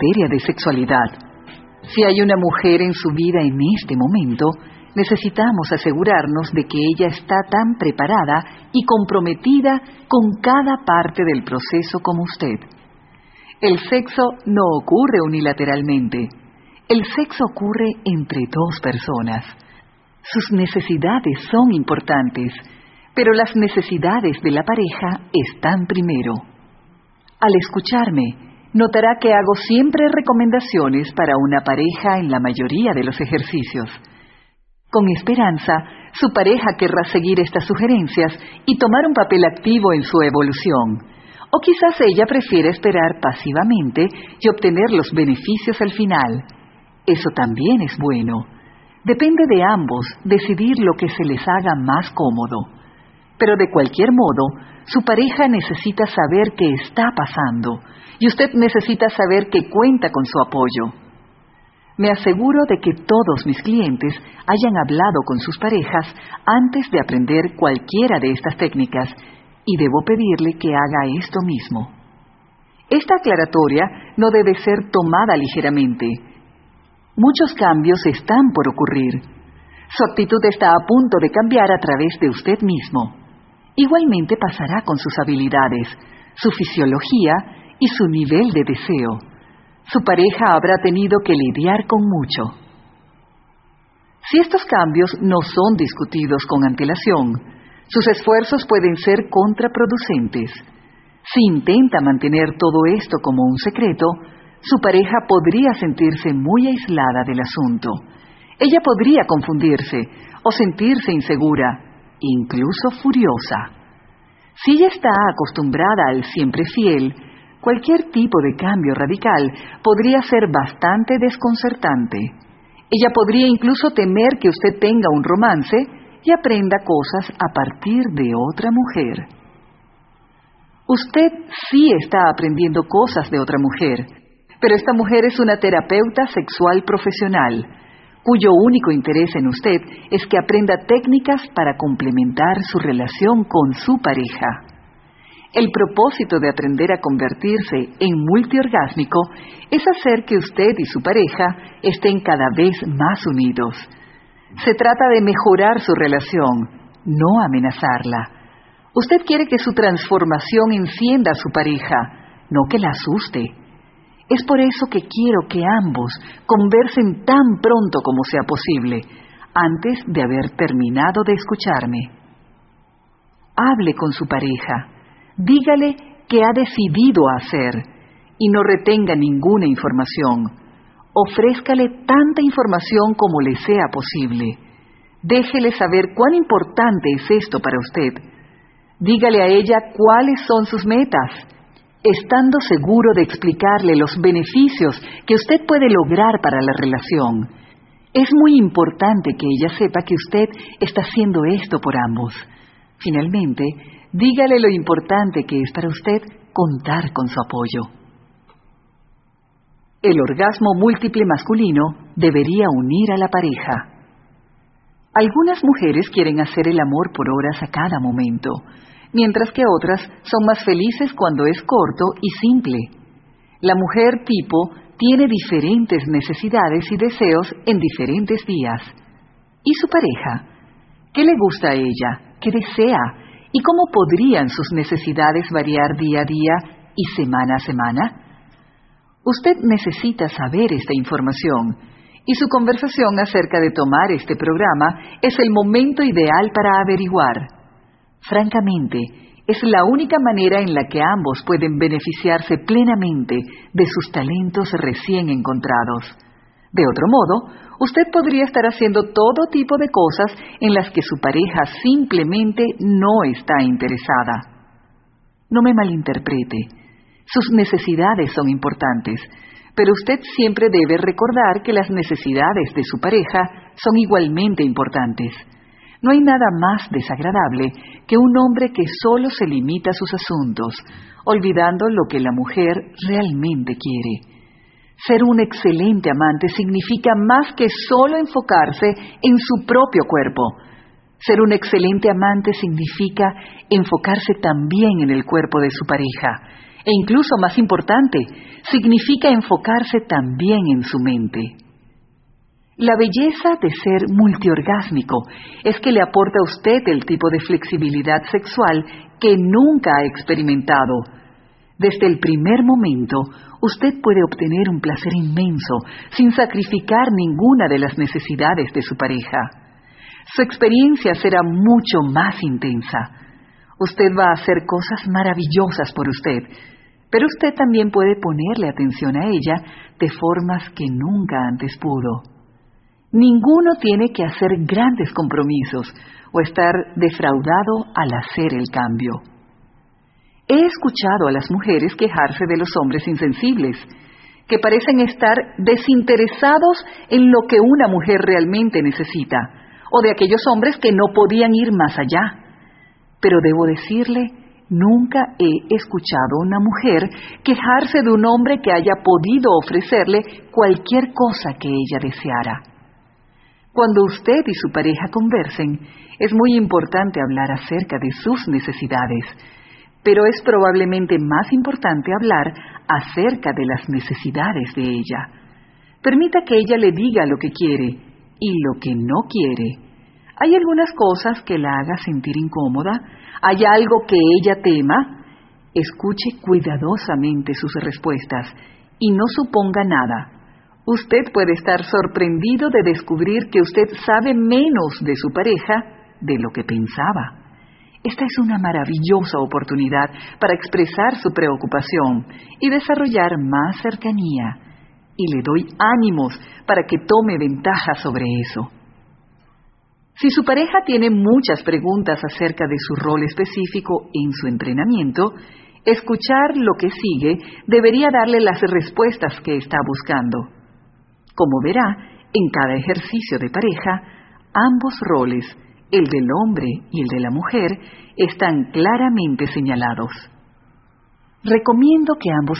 materia de sexualidad. Si hay una mujer en su vida en este momento, necesitamos asegurarnos de que ella está tan preparada y comprometida con cada parte del proceso como usted. El sexo no ocurre unilateralmente. El sexo ocurre entre dos personas. Sus necesidades son importantes, pero las necesidades de la pareja están primero. Al escucharme, notará que hago siempre recomendaciones para una pareja en la mayoría de los ejercicios. Con esperanza, su pareja querrá seguir estas sugerencias y tomar un papel activo en su evolución. O quizás ella prefiere esperar pasivamente y obtener los beneficios al final. Eso también es bueno. Depende de ambos decidir lo que se les haga más cómodo. Pero de cualquier modo, su pareja necesita saber qué está pasando y usted necesita saber que cuenta con su apoyo. Me aseguro de que todos mis clientes hayan hablado con sus parejas antes de aprender cualquiera de estas técnicas y debo pedirle que haga esto mismo. Esta aclaratoria no debe ser tomada ligeramente. Muchos cambios están por ocurrir. Su actitud está a punto de cambiar a través de usted mismo. Igualmente pasará con sus habilidades, su fisiología y su nivel de deseo. Su pareja habrá tenido que lidiar con mucho. Si estos cambios no son discutidos con antelación, sus esfuerzos pueden ser contraproducentes. Si intenta mantener todo esto como un secreto, su pareja podría sentirse muy aislada del asunto. Ella podría confundirse o sentirse insegura incluso furiosa. Si ella está acostumbrada al siempre fiel, cualquier tipo de cambio radical podría ser bastante desconcertante. Ella podría incluso temer que usted tenga un romance y aprenda cosas a partir de otra mujer. Usted sí está aprendiendo cosas de otra mujer, pero esta mujer es una terapeuta sexual profesional cuyo único interés en usted es que aprenda técnicas para complementar su relación con su pareja. El propósito de aprender a convertirse en multiorgásmico es hacer que usted y su pareja estén cada vez más unidos. Se trata de mejorar su relación, no amenazarla. Usted quiere que su transformación encienda a su pareja, no que la asuste. Es por eso que quiero que ambos conversen tan pronto como sea posible, antes de haber terminado de escucharme. Hable con su pareja, dígale qué ha decidido hacer y no retenga ninguna información. Ofrézcale tanta información como le sea posible. Déjele saber cuán importante es esto para usted. Dígale a ella cuáles son sus metas estando seguro de explicarle los beneficios que usted puede lograr para la relación. Es muy importante que ella sepa que usted está haciendo esto por ambos. Finalmente, dígale lo importante que es para usted contar con su apoyo. El orgasmo múltiple masculino debería unir a la pareja. Algunas mujeres quieren hacer el amor por horas a cada momento, mientras que otras son más felices cuando es corto y simple. La mujer tipo tiene diferentes necesidades y deseos en diferentes días. ¿Y su pareja? ¿Qué le gusta a ella? ¿Qué desea? ¿Y cómo podrían sus necesidades variar día a día y semana a semana? Usted necesita saber esta información y su conversación acerca de tomar este programa es el momento ideal para averiguar. Francamente, es la única manera en la que ambos pueden beneficiarse plenamente de sus talentos recién encontrados. De otro modo, usted podría estar haciendo todo tipo de cosas en las que su pareja simplemente no está interesada. No me malinterprete. Sus necesidades son importantes, pero usted siempre debe recordar que las necesidades de su pareja son igualmente importantes. No hay nada más desagradable que un hombre que solo se limita a sus asuntos, olvidando lo que la mujer realmente quiere. Ser un excelente amante significa más que solo enfocarse en su propio cuerpo. Ser un excelente amante significa enfocarse también en el cuerpo de su pareja, E incluso más importante, significa enfocarse también en su mente. La belleza de ser multiorgásmico es que le aporta a usted el tipo de flexibilidad sexual que nunca ha experimentado. Desde el primer momento, usted puede obtener un placer inmenso sin sacrificar ninguna de las necesidades de su pareja. Su experiencia será mucho más intensa. Usted va a hacer cosas maravillosas por usted, pero usted también puede ponerle atención a ella de formas que nunca antes pudo. Ninguno tiene que hacer grandes compromisos o estar defraudado al hacer el cambio. He escuchado a las mujeres quejarse de los hombres insensibles, que parecen estar desinteresados en lo que una mujer realmente necesita, o de aquellos hombres que no podían ir más allá. Pero debo decirle, nunca he escuchado a una mujer quejarse de un hombre que haya podido ofrecerle cualquier cosa que ella deseara. Cuando usted y su pareja conversen, es muy importante hablar acerca de sus necesidades, pero es probablemente más importante hablar acerca de las necesidades de ella. Permita que ella le diga lo que quiere y lo que no quiere. ¿Hay algunas cosas que la haga sentir incómoda? ¿Hay algo que ella tema? Escuche cuidadosamente sus respuestas y no suponga nada. Usted puede estar sorprendido de descubrir que usted sabe menos de su pareja de lo que pensaba. Esta es una maravillosa oportunidad para expresar su preocupación y desarrollar más cercanía. Y le doy ánimos para que tome ventaja sobre eso. Si su pareja tiene muchas preguntas acerca de su rol específico en su entrenamiento, escuchar lo que sigue debería darle las respuestas que está buscando. Como verá, en cada ejercicio de pareja, ambos roles, el del hombre y el de la mujer, están claramente señalados. Recomiendo que ambos